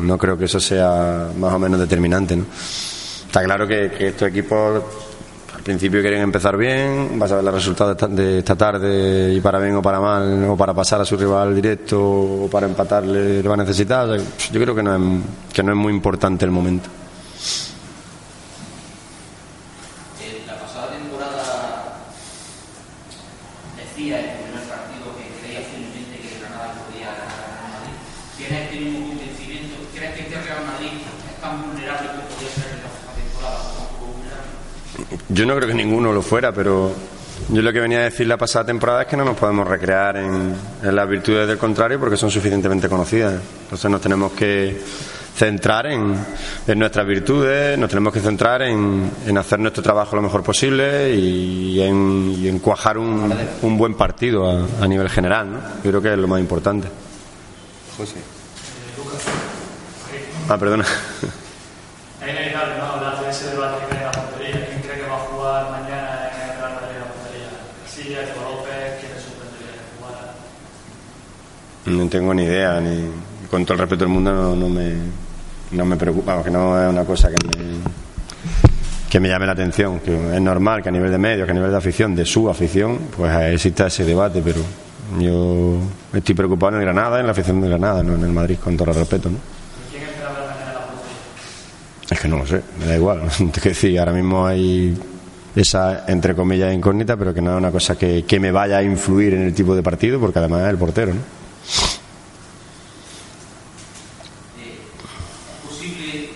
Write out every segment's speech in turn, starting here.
no, creo que eso sea más o menos determinante. ¿no? Está claro que, que estos equipos al principio quieren empezar bien, vas a ver los resultados de esta tarde y para bien o para mal, o para pasar a su rival directo o para empatarle lo va a necesitar. Yo creo que no es, que no es muy importante el momento. Yo no creo que ninguno lo fuera, pero yo lo que venía a decir la pasada temporada es que no nos podemos recrear en, las virtudes del contrario porque son suficientemente conocidas. Entonces nos tenemos que centrar en, nuestras virtudes, nos tenemos que centrar en, hacer nuestro trabajo lo mejor posible y, en, cuajar un, buen partido a, nivel general. ¿no? Yo creo que es lo más importante. José. Ah, perdona. No tengo ni idea, ni con todo el respeto del mundo no, me, no me preocupa, que no es una cosa que me, que me llame la atención. Que es normal que a nivel de medios, que a nivel de afición, de su afición, pues exista ese debate, pero yo estoy preocupado en el Granada, en la afición de Granada, no en el Madrid, con todo el respeto. ¿no? Es que no lo sé, me da igual. que decir, ahora mismo hay esa, entre comillas, incógnita, pero que no es una cosa que, que me vaya a influir en el tipo de partido, porque además es el portero, ¿no? ¿Es posible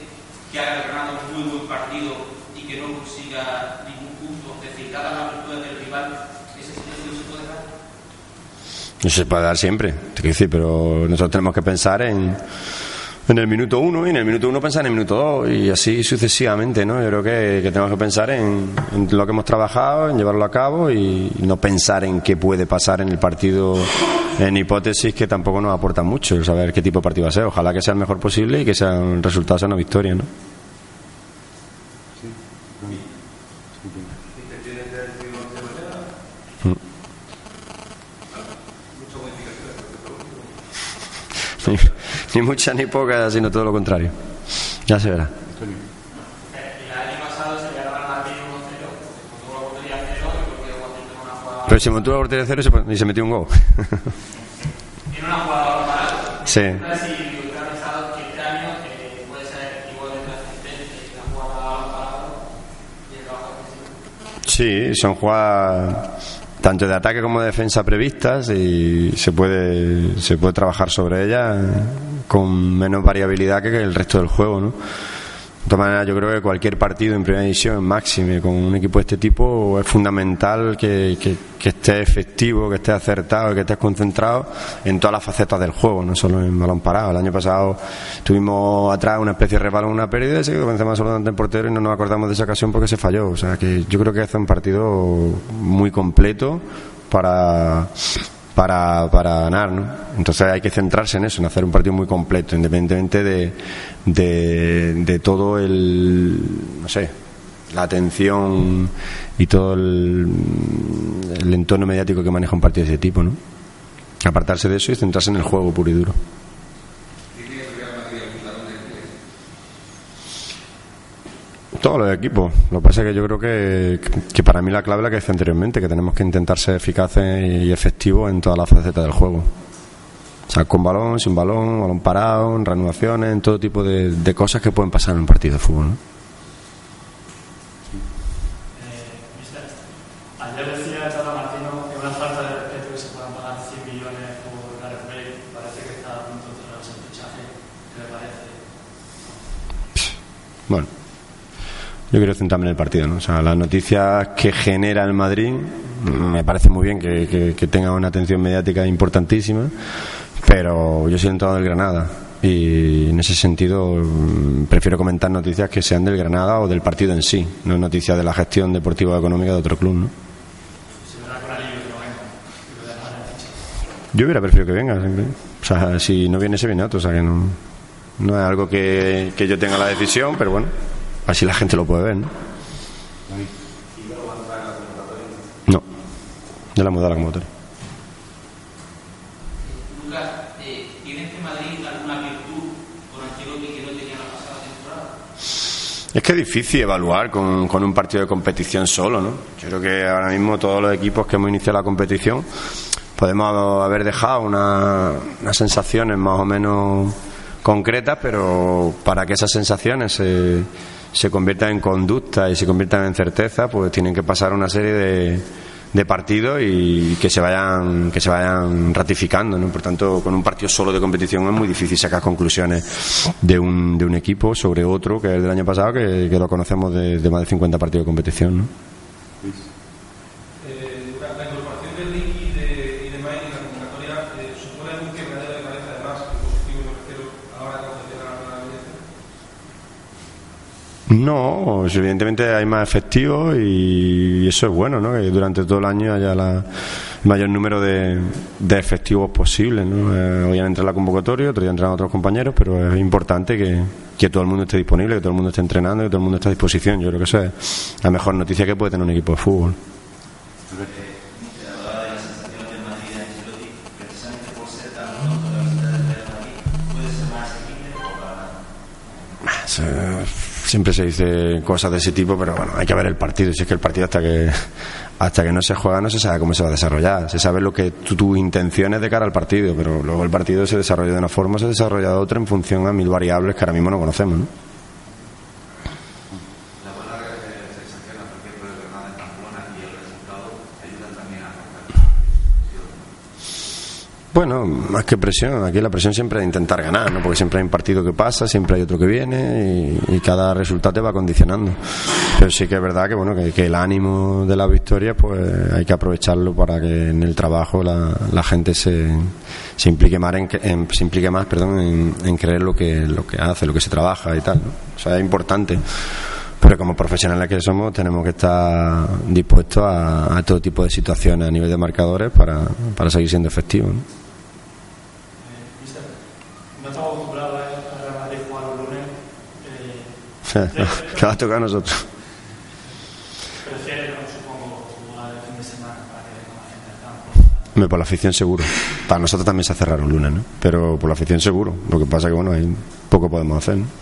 que haya ganado un muy buen partido y que no consiga ningún punto? Es decir, dada la virtud del rival, ¿esa situación se puede dar? No se puede dar siempre, te quiero decir, pero nosotros tenemos que pensar en en el minuto uno y en el minuto uno pensar en el minuto dos y así sucesivamente, ¿no? Yo creo que, tenemos que pensar en, lo que hemos trabajado, en llevarlo a cabo y, no pensar en qué puede pasar en el partido en hipótesis que tampoco nos aporta mucho el saber qué tipo de partido va a ser. Ojalá que sea el mejor posible y que sea un resultado sea una victoria, ¿no? Ni muchas ni pocas, sino todo lo contrario. Ya se verá. Pero se montó la portería cero y se metió un gol. En una jugada Sí. Sí, son jugadas tanto de ataque como de defensa previstas y se puede se puede trabajar sobre ellas con menos variabilidad que el resto del juego, ¿no? De todas maneras, yo creo que cualquier partido en primera división, máxime, con un equipo de este tipo, es fundamental que, esté efectivo, que esté acertado, que esté concentrado en todas las facetas del juego, no solo en balón parado. El año pasado tuvimos atrás una especie de resbalón, una pérdida, y se comenzamos absolutamente en portero y no nos acordamos de esa ocasión porque se falló. O sea que yo creo que es un partido muy completo para para, para ganar, ¿no? Entonces hay que centrarse en eso, en hacer un partido muy completo, independientemente de, de, todo el, no sé, la atención y todo el, el entorno mediático que maneja un partido de ese tipo, ¿no? Apartarse de eso y centrarse en el juego puro y duro. Todos los equipos. Lo que pasa es que yo creo que, que para mí la clave es la que decía anteriormente, que tenemos que intentar ser eficaces y efectivos en todas las facetas del juego. O sea, con balón, sin balón, balón parado, en reanudaciones, en todo tipo de, de cosas que pueden pasar en un partido de fútbol. ¿no? Bueno. Yo quiero centrarme en el partido, ¿no? O sea, las noticias que genera el Madrid me parece muy bien que, que, tenga una atención mediática importantísima, pero yo soy entrado del Granada y en ese sentido mm, prefiero comentar noticias que sean del Granada o del partido en sí, no noticias de la gestión deportiva o económica de otro club, ¿no? Yo hubiera preferido que venga, o sea, si no viene se viene otro, o sea que no, no es algo que, que yo tenga la decisión, pero bueno. Así la gente lo puede ver, ¿no? No, ya la mudado la convocatoria. Lucas, ¿tiene este Madrid alguna virtud con Ancelotti Es que es difícil evaluar con, con, un partido de competición solo, ¿no? Yo creo que ahora mismo todos los equipos que hemos iniciado la competición podemos haber dejado una, unas sensaciones más o menos concretas, pero para que esas sensaciones se, se conviertan en conducta y se conviertan en certeza, pues tienen que pasar una serie de, de partidos y que se vayan que se vayan ratificando ¿no? por tanto con un partido solo de competición es muy difícil sacar conclusiones de un, de un equipo sobre otro que es el del año pasado que, que lo conocemos de, de, más de 50 partidos de competición ¿no? No, evidentemente hay más efectivos y eso es bueno, ¿no? Que durante todo el año haya la, el mayor número de, de efectivos posibles, ¿no? Eh, hoy han entrado la convocatoria, otro día entran otros compañeros, pero es importante que, que todo el mundo esté disponible, que todo el mundo esté entrenando, que todo el mundo esté a disposición. Yo creo que eso es la mejor noticia que puede tener un equipo de fútbol. Siempre se dice cosas de ese tipo, pero bueno, hay que ver el partido. Si es que el partido hasta que hasta que no se juega no se sabe cómo se va a desarrollar. Se sabe lo que tu, tu intención es de cara al partido, pero luego el partido se desarrolla de una forma, se desarrolla de otra en función a mil variables que ahora mismo no conocemos, ¿no? Bueno, más que presión, aquí la presión siempre es intentar ganar, ¿no? porque siempre hay un partido que pasa, siempre hay otro que viene y, y cada resultado te va condicionando. Pero sí que es verdad que bueno que, el ánimo de la victoria pues hay que aprovecharlo para que en el trabajo la, la gente se, implique más en, en, se implique más, perdón, en, en, creer lo que lo que hace, lo que se trabaja y tal. O sea, es importante pero como profesionales que somos tenemos que estar dispuestos a, a, todo tipo de situaciones a nivel de marcadores para, para seguir siendo efectivos. ¿no? Que va a tocar a nosotros. Me, por la afición seguro. Para nosotros también se cerraron lunes, ¿no? Pero por la afición seguro. Lo que pasa que bueno, ahí poco podemos hacer. ¿no?